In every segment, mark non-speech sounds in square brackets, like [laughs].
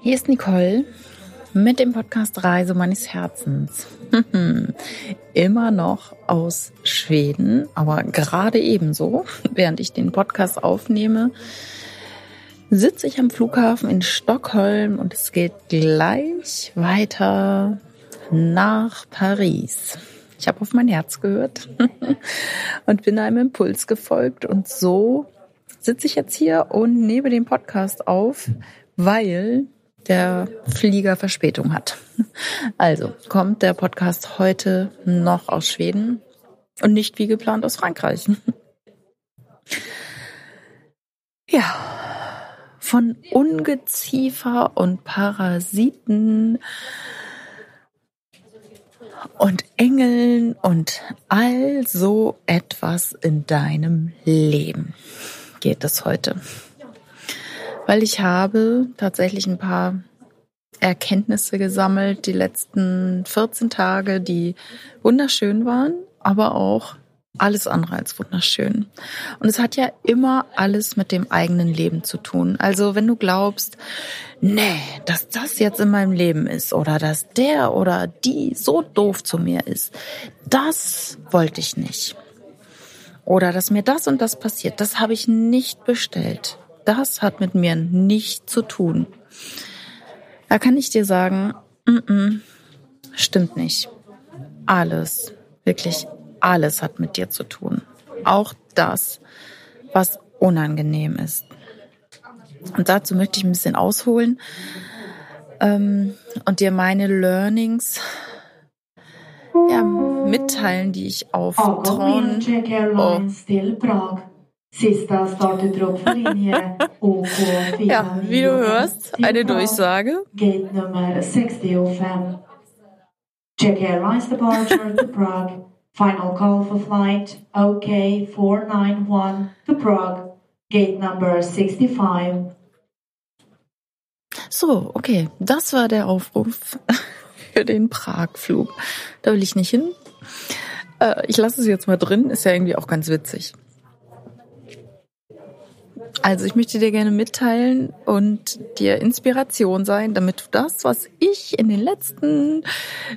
Hier ist Nicole mit dem Podcast Reise meines Herzens. [laughs] Immer noch aus Schweden, aber gerade ebenso, [laughs] während ich den Podcast aufnehme, sitze ich am Flughafen in Stockholm und es geht gleich weiter nach Paris. Ich habe auf mein Herz gehört [laughs] und bin einem Impuls gefolgt und so sitze ich jetzt hier und nehme den Podcast auf, weil der Flieger Verspätung hat. Also kommt der Podcast heute noch aus Schweden und nicht wie geplant aus Frankreich. [laughs] Ja, von Ungeziefer und Parasiten und Engeln und all so etwas in deinem Leben geht es heute. Weil ich habe tatsächlich ein paar Erkenntnisse gesammelt, die letzten 14 Tage, die wunderschön waren, aber auch alles andere als wunderschön. Und es hat ja immer alles mit dem eigenen Leben zu tun. Also wenn du glaubst, nee, dass das jetzt in meinem Leben ist oder dass der oder die so doof zu mir ist, das wollte ich nicht. Oder dass mir das und das passiert, das habe ich nicht bestellt. Das hat mit mir nichts zu tun. Da kann ich dir sagen, mm -mm, stimmt nicht. Alles, wirklich alles hat mit dir zu tun. Auch das, was unangenehm ist. Und dazu möchte ich ein bisschen ausholen ähm, und dir meine Learnings ja, mitteilen, die ich auf Tron. Oh. [laughs] ja, wie du hörst, eine Durchsage. Gate Nummer 65. Czech Airlines departure to Prague. Final call for flight OK 491 to Prague. Gate number 65. So, okay, das war der Aufruf [laughs] für den Prag-Flug. Da will ich nicht hin. Äh, ich lasse es jetzt mal drin, ist ja irgendwie auch ganz witzig. Also ich möchte dir gerne mitteilen und dir Inspiration sein, damit du das, was ich in den letzten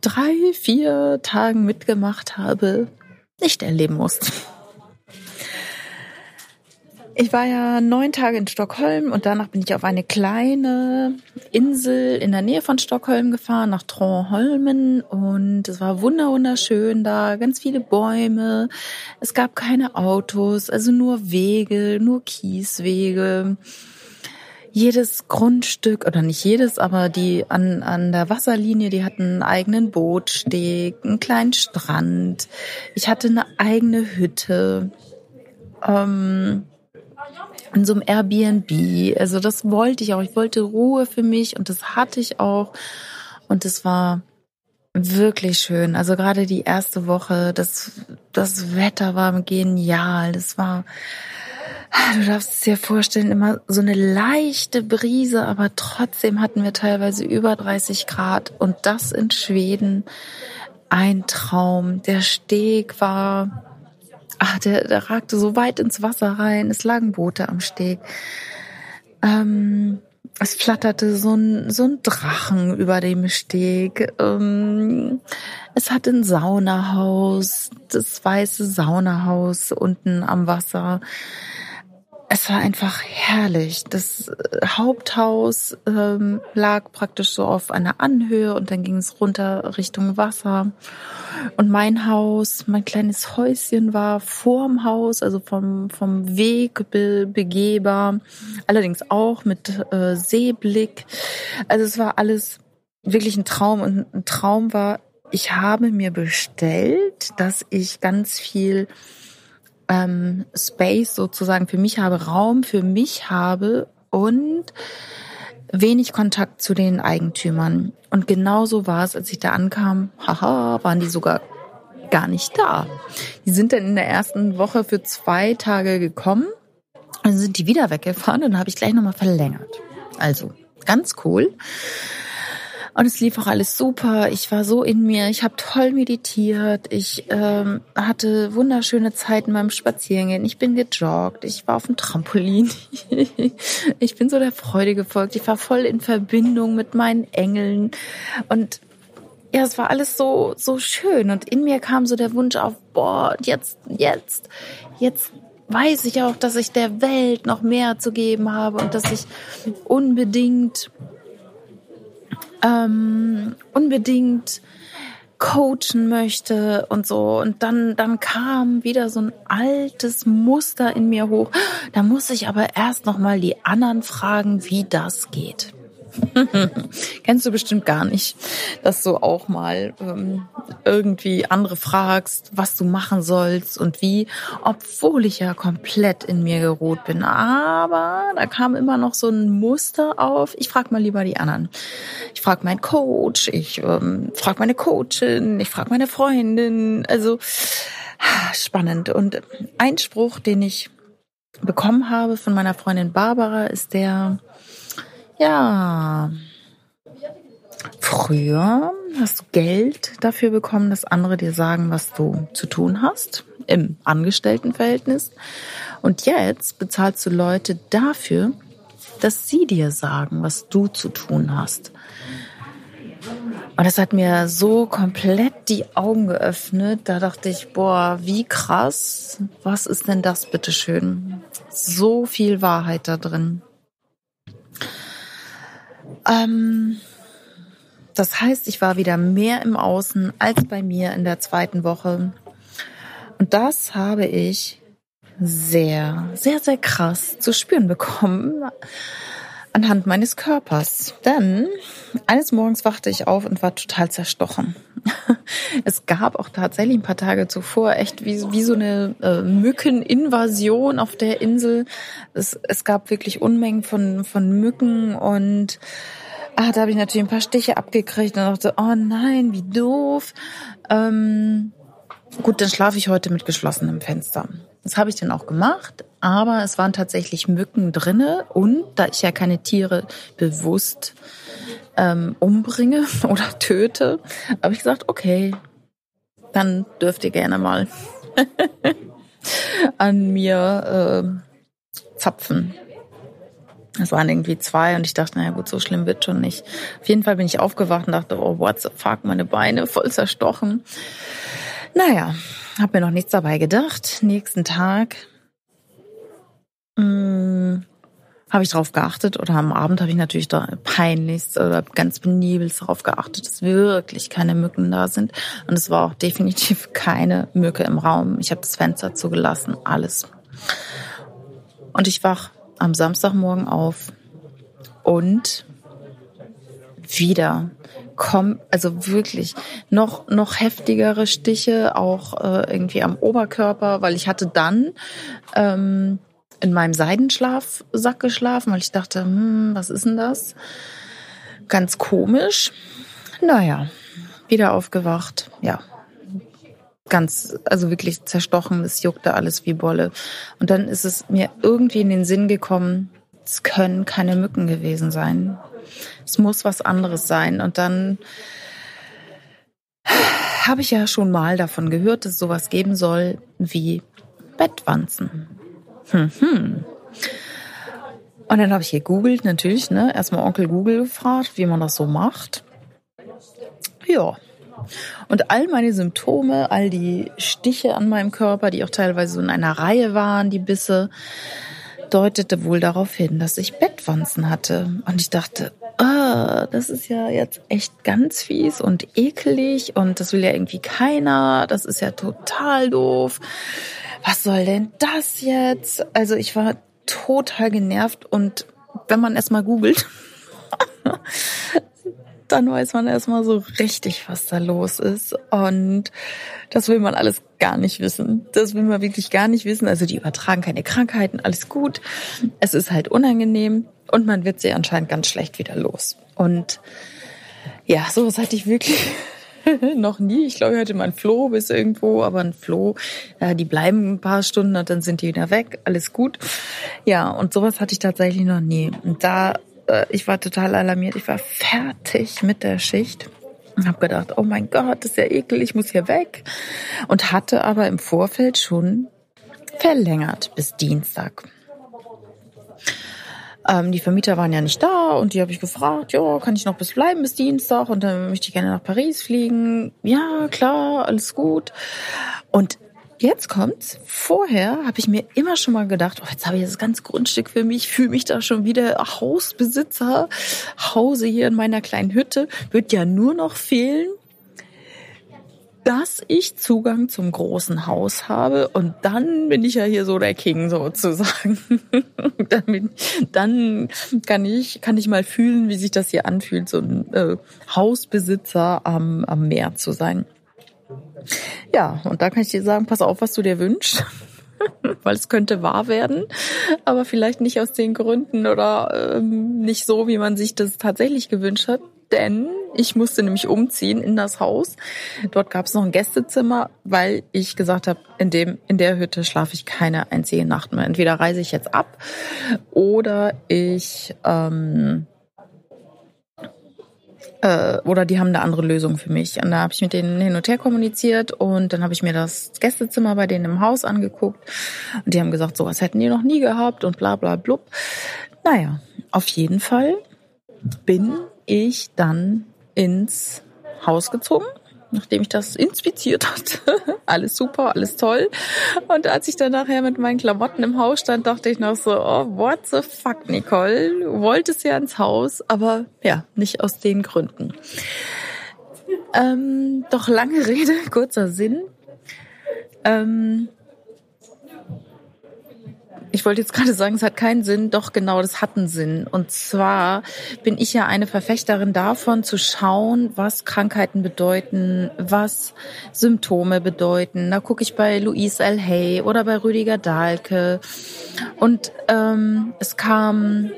drei, vier Tagen mitgemacht habe, nicht erleben musst. Ich war ja neun Tage in Stockholm und danach bin ich auf eine kleine Insel in der Nähe von Stockholm gefahren, nach Tronholmen und es war wunderschön da, ganz viele Bäume. Es gab keine Autos, also nur Wege, nur Kieswege. Jedes Grundstück, oder nicht jedes, aber die an, an der Wasserlinie, die hatten einen eigenen Bootsteg, einen kleinen Strand. Ich hatte eine eigene Hütte. Ähm, in so einem Airbnb. Also das wollte ich auch. Ich wollte Ruhe für mich und das hatte ich auch. Und es war wirklich schön. Also gerade die erste Woche, das, das Wetter war genial. Das war, du darfst es dir vorstellen, immer so eine leichte Brise, aber trotzdem hatten wir teilweise über 30 Grad und das in Schweden. Ein Traum. Der Steg war ach, der, der ragte so weit ins Wasser rein, es lagen Boote am Steg. Ähm, es flatterte so ein, so ein Drachen über dem Steg. Ähm, es hatte ein Saunahaus, das weiße Saunahaus unten am Wasser es war einfach herrlich. Das äh, Haupthaus ähm, lag praktisch so auf einer Anhöhe und dann ging es runter Richtung Wasser. Und mein Haus, mein kleines Häuschen war vorm Haus, also vom, vom Weg be begehbar. Allerdings auch mit äh, Seeblick. Also es war alles wirklich ein Traum. Und ein Traum war, ich habe mir bestellt, dass ich ganz viel ähm, Space sozusagen für mich habe, Raum für mich habe und wenig Kontakt zu den Eigentümern. Und genauso war es, als ich da ankam. Haha, waren die sogar gar nicht da. Die sind dann in der ersten Woche für zwei Tage gekommen. Dann sind die wieder weggefahren und habe ich gleich nochmal verlängert. Also ganz cool. Und es lief auch alles super. Ich war so in mir. Ich habe toll meditiert. Ich ähm, hatte wunderschöne Zeiten beim Spazierengehen. Ich bin gejoggt. Ich war auf dem Trampolin. [laughs] ich bin so der Freude gefolgt. Ich war voll in Verbindung mit meinen Engeln. Und ja, es war alles so, so schön. Und in mir kam so der Wunsch auf, boah, jetzt, jetzt, jetzt weiß ich auch, dass ich der Welt noch mehr zu geben habe und dass ich unbedingt, ähm, unbedingt coachen möchte und so. Und dann, dann kam wieder so ein altes Muster in mir hoch. Da muss ich aber erst noch mal die anderen fragen, wie das geht. [laughs] Kennst du bestimmt gar nicht, dass du auch mal ähm, irgendwie andere fragst, was du machen sollst und wie, obwohl ich ja komplett in mir geruht bin. Aber da kam immer noch so ein Muster auf. Ich frage mal lieber die anderen. Ich frage meinen Coach, ich ähm, frage meine Coachin, ich frage meine Freundin. Also [sighs] spannend. Und ein Spruch, den ich bekommen habe von meiner Freundin Barbara, ist der, ja. Früher hast du Geld dafür bekommen, dass andere dir sagen, was du zu tun hast im Angestelltenverhältnis. Und jetzt bezahlst du Leute dafür, dass sie dir sagen, was du zu tun hast. Und das hat mir so komplett die Augen geöffnet. Da dachte ich, boah, wie krass. Was ist denn das, bitteschön? So viel Wahrheit da drin. Ähm, das heißt, ich war wieder mehr im Außen als bei mir in der zweiten Woche. Und das habe ich sehr, sehr, sehr krass zu spüren bekommen anhand meines Körpers. Denn eines Morgens wachte ich auf und war total zerstochen. [laughs] Es gab auch tatsächlich ein paar Tage zuvor echt wie, wie so eine äh, Mückeninvasion auf der Insel. Es, es gab wirklich Unmengen von, von Mücken und ah, da habe ich natürlich ein paar Stiche abgekriegt und dachte, oh nein, wie doof. Ähm, gut, dann schlafe ich heute mit geschlossenem Fenster. Das habe ich dann auch gemacht, aber es waren tatsächlich Mücken drinne und da ich ja keine Tiere bewusst ähm, umbringe [laughs] oder töte, habe ich gesagt, okay, dann dürft ihr gerne mal [laughs] an mir äh, zapfen. Es waren irgendwie zwei und ich dachte, naja gut, so schlimm wird schon nicht. Auf jeden Fall bin ich aufgewacht und dachte, oh, what the fuck, meine Beine voll zerstochen. Naja, habe mir noch nichts dabei gedacht. Nächsten Tag hm, habe ich darauf geachtet oder am Abend habe ich natürlich da peinlichst oder ganz benebelt darauf geachtet, dass wirklich keine Mücken da sind. Und es war auch definitiv keine Mücke im Raum. Ich habe das Fenster zugelassen, alles. Und ich wach am Samstagmorgen auf und wieder kommen, also wirklich noch, noch heftigere Stiche, auch äh, irgendwie am Oberkörper, weil ich hatte dann ähm, in meinem Seidenschlafsack geschlafen, weil ich dachte, hm, was ist denn das? Ganz komisch. Naja, wieder aufgewacht, ja. Ganz, also wirklich zerstochen, es juckte alles wie Bolle. Und dann ist es mir irgendwie in den Sinn gekommen, es können keine Mücken gewesen sein. Es muss was anderes sein. Und dann habe ich ja schon mal davon gehört, dass es sowas geben soll wie Bettwanzen. Hm, hm. Und dann habe ich gegoogelt, natürlich, ne? Erstmal Onkel Google gefragt, wie man das so macht. Ja. Und all meine Symptome, all die Stiche an meinem Körper, die auch teilweise so in einer Reihe waren, die Bisse, deutete wohl darauf hin, dass ich Bettwanzen hatte. Und ich dachte, ah, das ist ja jetzt echt ganz fies und ekelig und das will ja irgendwie keiner. Das ist ja total doof. Was soll denn das jetzt? Also ich war total genervt und wenn man erstmal googelt, dann weiß man erstmal so richtig, was da los ist. Und das will man alles gar nicht wissen. Das will man wirklich gar nicht wissen. Also die übertragen keine Krankheiten, alles gut. Es ist halt unangenehm und man wird sie anscheinend ganz schlecht wieder los. Und ja, sowas hatte ich wirklich [laughs] noch nie. Ich glaube, ich hatte mal ein Floh bis irgendwo, aber ein Floh, ja, die bleiben ein paar Stunden und dann sind die wieder weg. Alles gut. Ja, und sowas hatte ich tatsächlich noch nie. Und da äh, ich war total alarmiert. Ich war fertig mit der Schicht und habe gedacht, oh mein Gott, das ist ja ekel, ich muss hier weg. Und hatte aber im Vorfeld schon verlängert bis Dienstag. Ähm, die Vermieter waren ja nicht da und die habe ich gefragt, ja, kann ich noch bis bleiben bis Dienstag und dann möchte ich gerne nach Paris fliegen. Ja, klar, alles gut. Und jetzt kommt's. Vorher habe ich mir immer schon mal gedacht, oh, jetzt habe ich das ganze Grundstück für mich, fühle mich da schon wieder Hausbesitzer, Hause hier in meiner kleinen Hütte, wird ja nur noch fehlen, dass ich Zugang zum großen Haus habe und dann bin ich ja hier so der King sozusagen. [laughs] Damit, dann kann ich kann ich mal fühlen, wie sich das hier anfühlt, so ein äh, Hausbesitzer am, am Meer zu sein. Ja, und da kann ich dir sagen, pass auf, was du dir wünschst. [laughs] Weil es könnte wahr werden, aber vielleicht nicht aus den Gründen oder ähm, nicht so, wie man sich das tatsächlich gewünscht hat. Denn ich musste nämlich umziehen in das Haus. Dort gab es noch ein Gästezimmer, weil ich gesagt habe, in dem in der Hütte schlafe ich keine einzige Nacht mehr. Entweder reise ich jetzt ab oder ich ähm, äh, oder die haben eine andere Lösung für mich. Und da habe ich mit denen hin und her kommuniziert und dann habe ich mir das Gästezimmer bei denen im Haus angeguckt und die haben gesagt, sowas hätten die noch nie gehabt und bla bla blub. Naja, auf jeden Fall bin ich dann ins Haus gezogen nachdem ich das inspiziert hatte. [laughs] alles super, alles toll. Und als ich dann nachher mit meinen Klamotten im Haus stand, dachte ich noch so, oh, what the fuck, Nicole? Du wolltest ja ins Haus, aber ja, nicht aus den Gründen. Ähm, doch lange [laughs] Rede, kurzer Sinn. Ähm, ich wollte jetzt gerade sagen, es hat keinen Sinn, doch genau, das hat einen Sinn. Und zwar bin ich ja eine Verfechterin davon, zu schauen, was Krankheiten bedeuten, was Symptome bedeuten. Da gucke ich bei Louise L. Hay oder bei Rüdiger Dahlke. Und ähm, es kam,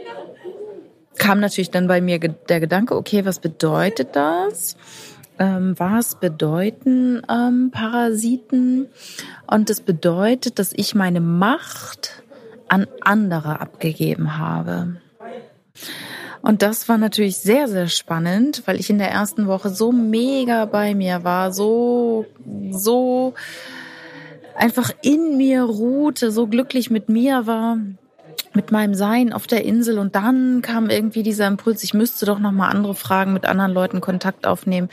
kam natürlich dann bei mir der Gedanke, okay, was bedeutet das? ähm, was bedeuten ähm, Parasiten? Und das bedeutet, dass ich meine Macht an andere abgegeben habe. Und das war natürlich sehr, sehr spannend, weil ich in der ersten Woche so mega bei mir war, so, so einfach in mir ruhte, so glücklich mit mir war, mit meinem Sein auf der Insel. Und dann kam irgendwie dieser Impuls, ich müsste doch nochmal andere Fragen, mit anderen Leuten Kontakt aufnehmen,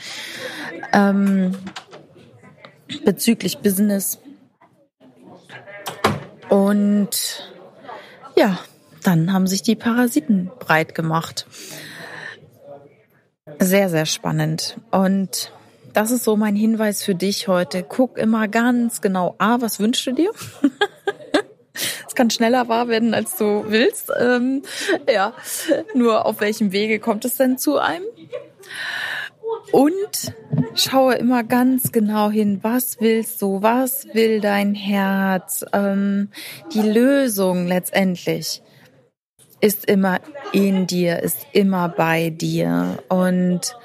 ähm, bezüglich Business. Und ja, dann haben sich die Parasiten breit gemacht. Sehr, sehr spannend. Und das ist so mein Hinweis für dich heute. Guck immer ganz genau, A, was wünschst du dir? [laughs] Es kann schneller wahr werden, als du willst. Ähm, ja, nur auf welchem Wege kommt es denn zu einem? Und schaue immer ganz genau hin, was willst du, was will dein Herz. Ähm, die Lösung letztendlich ist immer in dir, ist immer bei dir. Und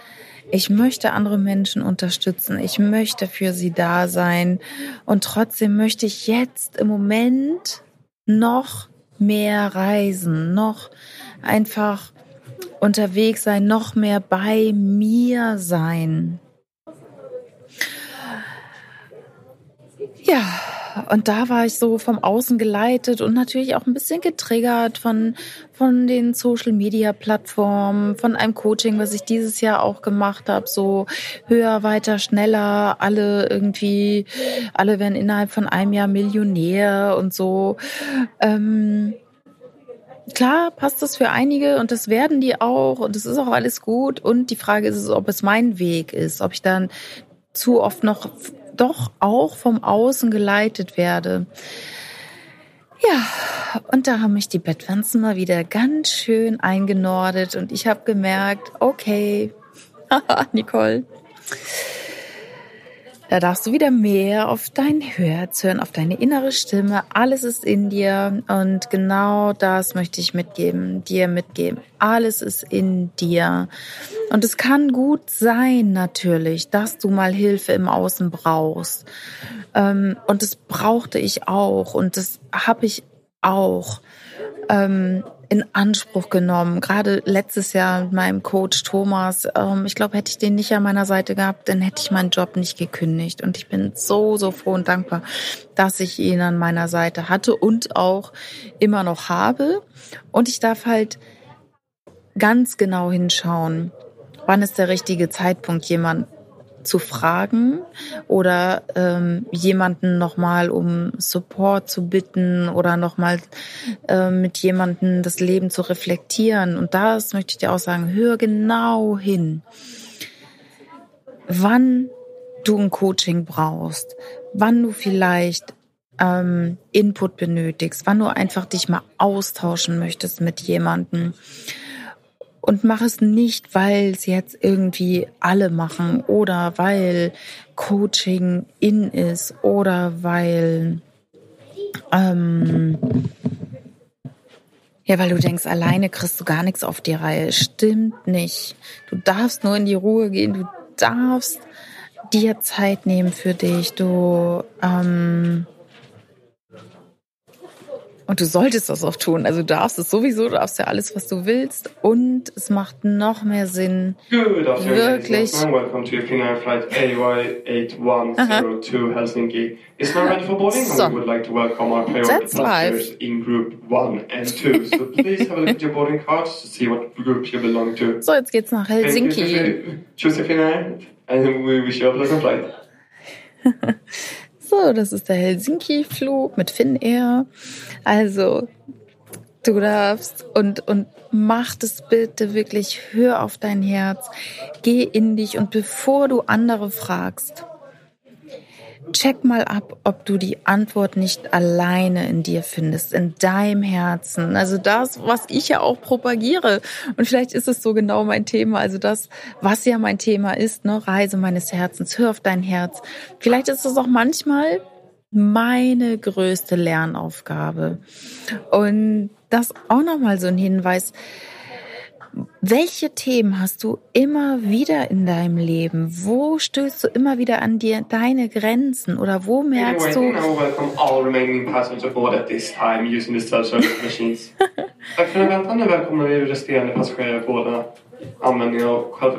ich möchte andere Menschen unterstützen. Ich möchte für sie da sein. Und trotzdem möchte ich jetzt im Moment noch mehr reisen, noch einfach unterwegs sein, noch mehr bei mir sein. Ja, und da war ich so vom Außen geleitet und natürlich auch ein bisschen getriggert von, von den Social Media Plattformen, von einem Coaching, was ich dieses Jahr auch gemacht habe, so höher, weiter, schneller, alle irgendwie, alle werden innerhalb von einem Jahr Millionär und so. Ähm, klar passt das für einige und das werden die auch und das ist auch alles gut. Und die Frage ist, ob es mein Weg ist, ob ich dann zu oft noch doch auch vom Außen geleitet werde. Ja, und da haben mich die Bettwanzen mal wieder ganz schön eingenordet und ich habe gemerkt, okay, [laughs] Nicole, da darfst du wieder mehr auf dein Herz hören, auf deine innere Stimme. Alles ist in dir und genau das möchte ich mitgeben, dir mitgeben. Alles ist in dir. Und es kann gut sein natürlich, dass du mal Hilfe im Außen brauchst. Ähm, und das brauchte ich auch und das habe ich auch. In Anspruch genommen. Gerade letztes Jahr mit meinem Coach Thomas. Ähm, ich glaube, hätte ich den nicht an meiner Seite gehabt, dann hätte ich meinen Job nicht gekündigt. Und ich bin so, so froh und dankbar, dass ich ihn an meiner Seite hatte und auch immer noch habe. Und ich darf halt ganz genau hinschauen, wann ist der richtige Zeitpunkt, jemand zu fragen oder ähm, jemanden nochmal um Support zu bitten oder nochmal äh, mit jemanden das Leben zu reflektieren. Und das möchte ich dir auch sagen, hör genau hin, wann du ein Coaching brauchst, wann du vielleicht ähm, Input benötigst, wann du einfach dich mal austauschen möchtest mit jemandem und mach es nicht, weil es jetzt irgendwie alle machen oder weil Coaching in ist oder weil ähm, ja, weil du denkst, alleine kriegst du gar nichts auf die Reihe. Stimmt nicht. Du darfst nur in die Ruhe gehen. Du darfst dir Zeit nehmen für dich. Du ähm, und du solltest das auch tun. Also du darfst es sowieso, du darfst ja alles, was du willst. Und es macht noch mehr Sinn. Good afternoon, Wirklich. Welcome to Finnair Flight AY8102 Helsinki. Is now ready for boarding? So. And we would like to welcome our priority passengers in group 1 and 2. So [laughs] please have a look at your boarding cards to see what group you belong to. So, jetzt geht's nach Helsinki. Finnair and we wish you a pleasant flight. [laughs] So, das ist der Helsinki-Flug mit Finnair. Also, du darfst und, und mach das bitte wirklich, hör auf dein Herz, geh in dich und bevor du andere fragst, check mal ab, ob du die Antwort nicht alleine in dir findest, in deinem Herzen. Also das, was ich ja auch propagiere. Und vielleicht ist es so genau mein Thema. Also das, was ja mein Thema ist, ne? Reise meines Herzens. Hör auf dein Herz. Vielleicht ist es auch manchmal meine größte Lernaufgabe. Und das auch nochmal so ein Hinweis. Welche Themen hast du immer wieder in deinem Leben? Wo stößt du immer wieder an dir deine Grenzen oder wo merkst du. Tack för den väntan och välkomna vi resterande passagerare på båda användning av själv...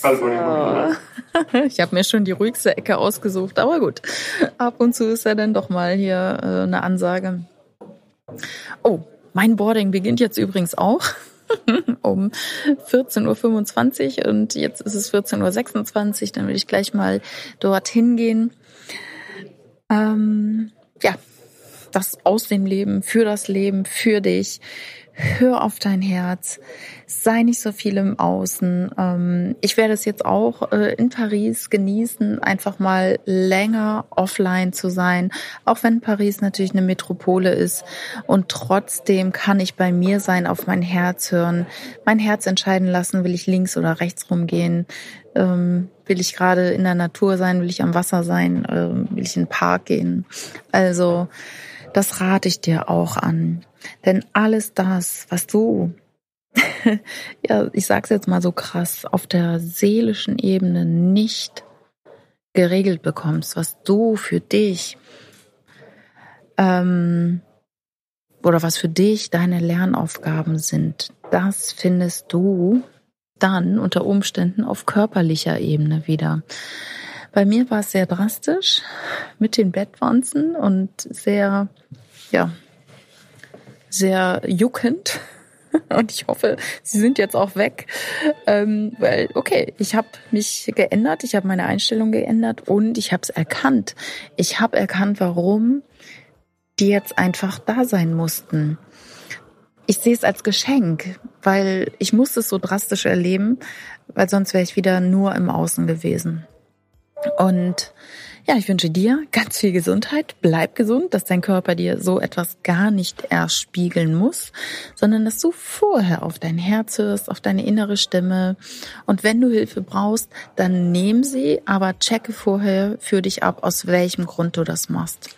självbordning. [laughs] Ich habe mir schon die ruhigste Ecke ausgesucht, aber gut. Ab und zu ist ja dann doch mal hier äh, eine Ansage. Oh, mein Boarding beginnt jetzt übrigens auch [laughs] um 14.25 Uhr und jetzt ist es 14.26 Uhr. Dann will ich gleich mal dorthin gehen. Ähm, ja, das aus dem Leben, für das Leben, für dich. Hör auf dein Herz. Sei nicht so viel im Außen. Ähm, ich werde es jetzt auch äh, in Paris genießen, einfach mal länger offline zu sein. Auch wenn Paris natürlich eine Metropole ist. Und trotzdem kann ich bei mir sein, auf mein Herz hören, mein Herz entscheiden lassen, will ich links oder rechts rumgehen. Ähm, will ich gerade in der Natur sein, will ich am Wasser sein, ähm, will ich in den Park gehen. Also, das rate ich dir auch an. Denn alles das, was du, [laughs] ja, ich sag's jetzt mal so krass, auf der seelischen Ebene nicht geregelt bekommst, was du für dich ähm, oder was für dich deine Lernaufgaben sind, das findest du dann unter Umständen auf körperlicher Ebene wieder. Bei mir war es sehr drastisch mit den Bettwanzen und sehr, ja, sehr juckend. [laughs] Und ich hoffe, sie sind jetzt auch weg, ähm, weil okay, ich habe mich geändert, ich habe meine Einstellung geändert und ich habe es erkannt. Ich habe erkannt, warum die jetzt einfach da sein mussten. Ich sehe es als Geschenk, weil ich musste es so drastisch erleben, weil sonst wäre ich wieder nur im Außen gewesen. Und ja, ich wünsche dir ganz viel Gesundheit. Bleib gesund, dass dein Körper dir so etwas gar nicht erst spiegeln muss, sondern dass du vorher auf dein Herz hörst, auf deine innere Stimme. Und wenn du Hilfe brauchst, dann nimm sie, aber checke vorher für dich ab, aus welchem Grund du das machst.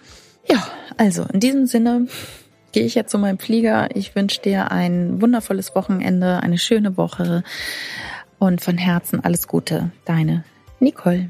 Ja, also in diesem Sinne gehe ich jetzt zu meinem Flieger. Ich wünsche dir ein wundervolles Wochenende, eine schöne Woche und von Herzen alles Gute. Deine Nicole.